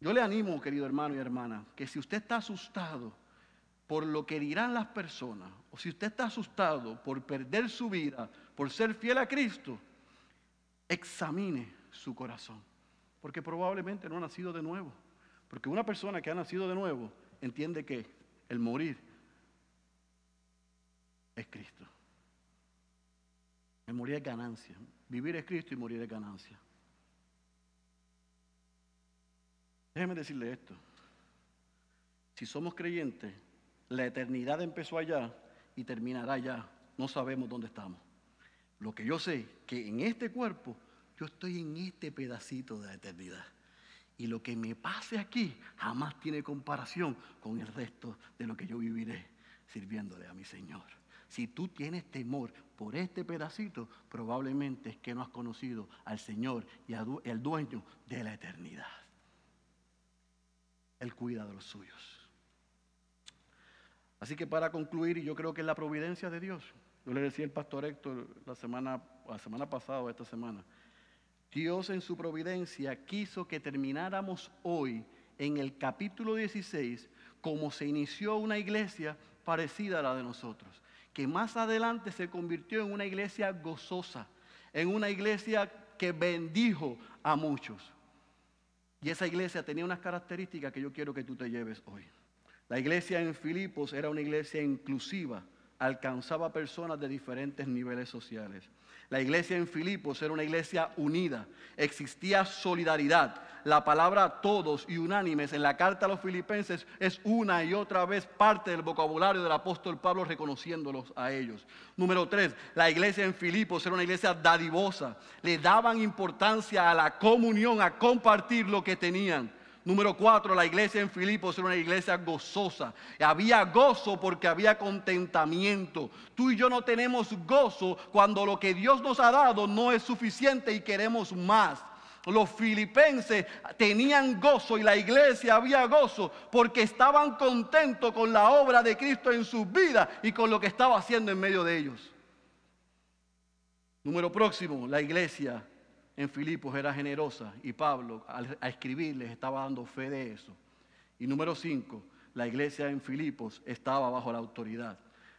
A: Yo le animo, querido hermano y hermana, que si usted está asustado por lo que dirán las personas, o si usted está asustado por perder su vida, por ser fiel a Cristo, examine su corazón, porque probablemente no ha nacido de nuevo. Porque una persona que ha nacido de nuevo entiende que el morir es Cristo. El morir es ganancia. Vivir es Cristo y morir es ganancia. Déjeme decirle esto. Si somos creyentes, la eternidad empezó allá y terminará allá. No sabemos dónde estamos. Lo que yo sé, que en este cuerpo, yo estoy en este pedacito de la eternidad. Y lo que me pase aquí jamás tiene comparación con el resto de lo que yo viviré sirviéndole a mi Señor. Si tú tienes temor por este pedacito, probablemente es que no has conocido al Señor y al dueño de la eternidad. Él cuida de los suyos. Así que para concluir, y yo creo que es la providencia de Dios. Yo le decía al pastor Héctor la semana, la semana pasada o esta semana, Dios en su providencia quiso que termináramos hoy en el capítulo 16 como se inició una iglesia parecida a la de nosotros, que más adelante se convirtió en una iglesia gozosa, en una iglesia que bendijo a muchos. Y esa iglesia tenía unas características que yo quiero que tú te lleves hoy. La iglesia en Filipos era una iglesia inclusiva, alcanzaba personas de diferentes niveles sociales. La iglesia en Filipos era una iglesia unida, existía solidaridad. La palabra todos y unánimes en la carta a los filipenses es una y otra vez parte del vocabulario del apóstol Pablo reconociéndolos a ellos. Número tres, la iglesia en Filipos era una iglesia dadivosa. Le daban importancia a la comunión, a compartir lo que tenían. Número cuatro, la iglesia en Filipos era una iglesia gozosa. Había gozo porque había contentamiento. Tú y yo no tenemos gozo cuando lo que Dios nos ha dado no es suficiente y queremos más. Los filipenses tenían gozo y la iglesia había gozo porque estaban contentos con la obra de Cristo en sus vidas y con lo que estaba haciendo en medio de ellos. Número próximo, la iglesia en Filipos era generosa y Pablo al, a escribirles estaba dando fe de eso. Y número cinco, la iglesia en Filipos estaba bajo la autoridad,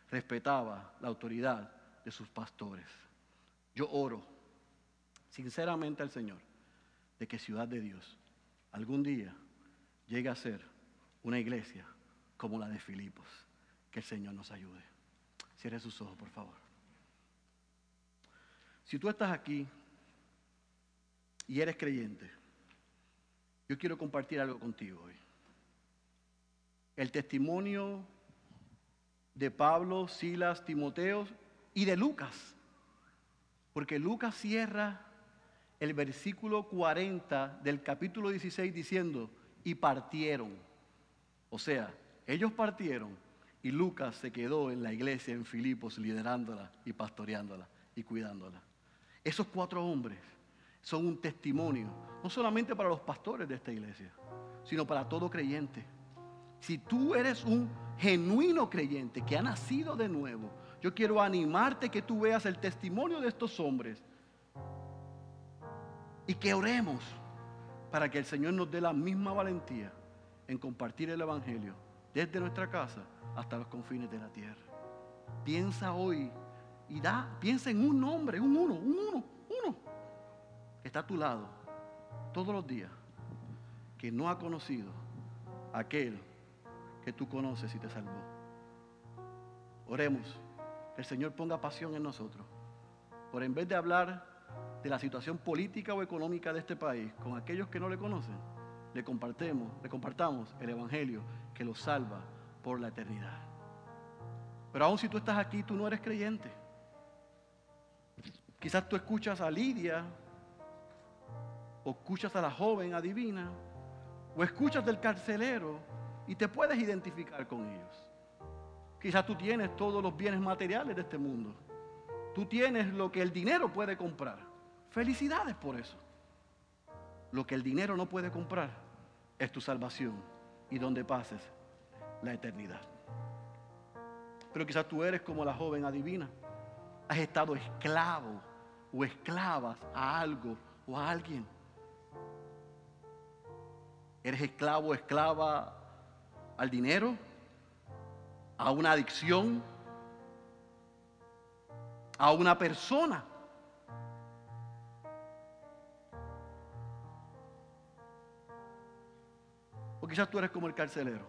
A: respetaba la autoridad de sus pastores. Yo oro sinceramente al Señor de que Ciudad de Dios algún día llegue a ser una iglesia como la de Filipos. Que el Señor nos ayude. Cierre sus ojos, por favor. Si tú estás aquí y eres creyente, yo quiero compartir algo contigo hoy. El testimonio de Pablo, Silas, Timoteo y de Lucas. Porque Lucas cierra el versículo 40 del capítulo 16 diciendo, y partieron. O sea, ellos partieron y Lucas se quedó en la iglesia en Filipos liderándola y pastoreándola y cuidándola. Esos cuatro hombres son un testimonio, no solamente para los pastores de esta iglesia, sino para todo creyente. Si tú eres un genuino creyente que ha nacido de nuevo, yo quiero animarte que tú veas el testimonio de estos hombres y que oremos para que el Señor nos dé la misma valentía en compartir el Evangelio desde nuestra casa hasta los confines de la tierra. Piensa hoy y da, piensa en un nombre, un uno, un uno, uno está a tu lado todos los días que no ha conocido aquel que tú conoces y te salvó. Oremos, que el Señor ponga pasión en nosotros, por en vez de hablar de la situación política o económica de este país con aquellos que no le conocen, le compartemos, le compartamos el evangelio que los salva por la eternidad. Pero aún si tú estás aquí, tú no eres creyente. Quizás tú escuchas a Lidia o escuchas a la joven adivina, o escuchas del carcelero y te puedes identificar con ellos. Quizás tú tienes todos los bienes materiales de este mundo. Tú tienes lo que el dinero puede comprar. Felicidades por eso. Lo que el dinero no puede comprar es tu salvación y donde pases la eternidad. Pero quizás tú eres como la joven adivina. Has estado esclavo o esclavas a algo o a alguien. ¿Eres esclavo o esclava al dinero? ¿A una adicción? ¿A una persona? O quizás tú eres como el carcelero.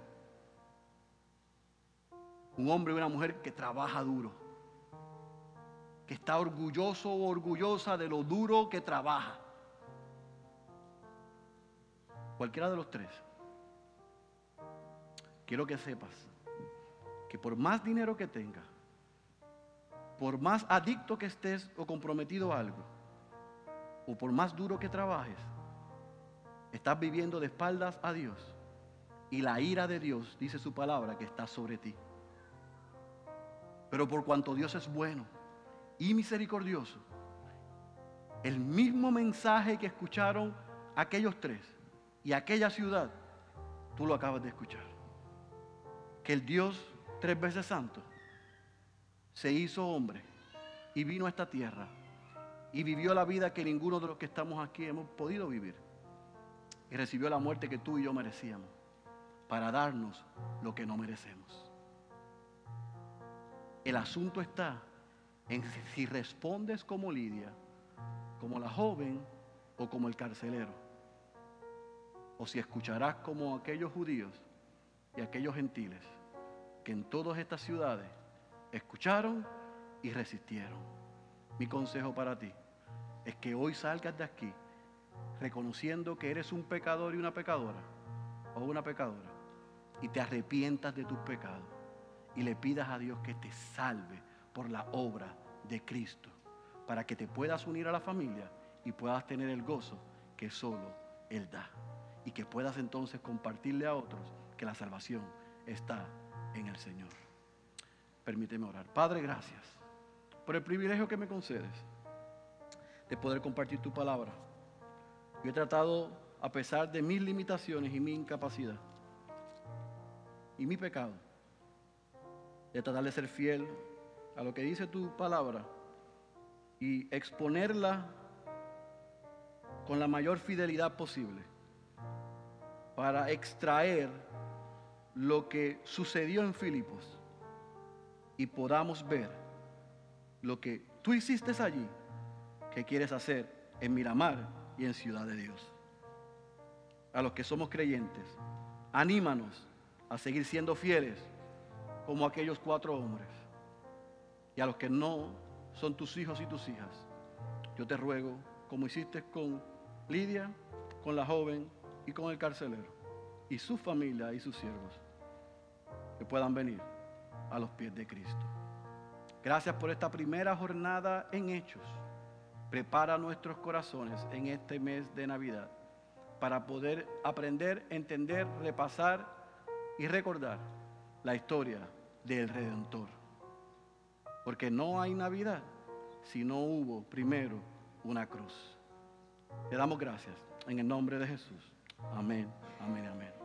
A: Un hombre y una mujer que trabaja duro. Que está orgulloso o orgullosa de lo duro que trabaja cualquiera de los tres, quiero que sepas que por más dinero que tengas, por más adicto que estés o comprometido a algo, o por más duro que trabajes, estás viviendo de espaldas a Dios. Y la ira de Dios, dice su palabra, que está sobre ti. Pero por cuanto Dios es bueno y misericordioso, el mismo mensaje que escucharon aquellos tres y aquella ciudad, tú lo acabas de escuchar. Que el Dios tres veces santo se hizo hombre y vino a esta tierra y vivió la vida que ninguno de los que estamos aquí hemos podido vivir. Y recibió la muerte que tú y yo merecíamos para darnos lo que no merecemos. El asunto está en si respondes como Lidia, como la joven o como el carcelero. O si escucharás como aquellos judíos y aquellos gentiles que en todas estas ciudades escucharon y resistieron. Mi consejo para ti es que hoy salgas de aquí reconociendo que eres un pecador y una pecadora o una pecadora y te arrepientas de tus pecados y le pidas a Dios que te salve por la obra de Cristo para que te puedas unir a la familia y puedas tener el gozo que solo Él da y que puedas entonces compartirle a otros que la salvación está en el Señor. Permíteme orar. Padre, gracias por el privilegio que me concedes de poder compartir tu palabra. Yo he tratado, a pesar de mis limitaciones y mi incapacidad y mi pecado, de tratar de ser fiel a lo que dice tu palabra y exponerla con la mayor fidelidad posible para extraer lo que sucedió en Filipos y podamos ver lo que tú hiciste allí, que quieres hacer en Miramar y en Ciudad de Dios. A los que somos creyentes, anímanos a seguir siendo fieles como aquellos cuatro hombres. Y a los que no son tus hijos y tus hijas, yo te ruego, como hiciste con Lidia, con la joven y con el carcelero, y su familia y sus siervos, que puedan venir a los pies de Cristo. Gracias por esta primera jornada en Hechos. Prepara nuestros corazones en este mes de Navidad para poder aprender, entender, repasar y recordar la historia del Redentor. Porque no hay Navidad si no hubo primero una cruz. Le damos gracias en el nombre de Jesús. Amén, amén, amén.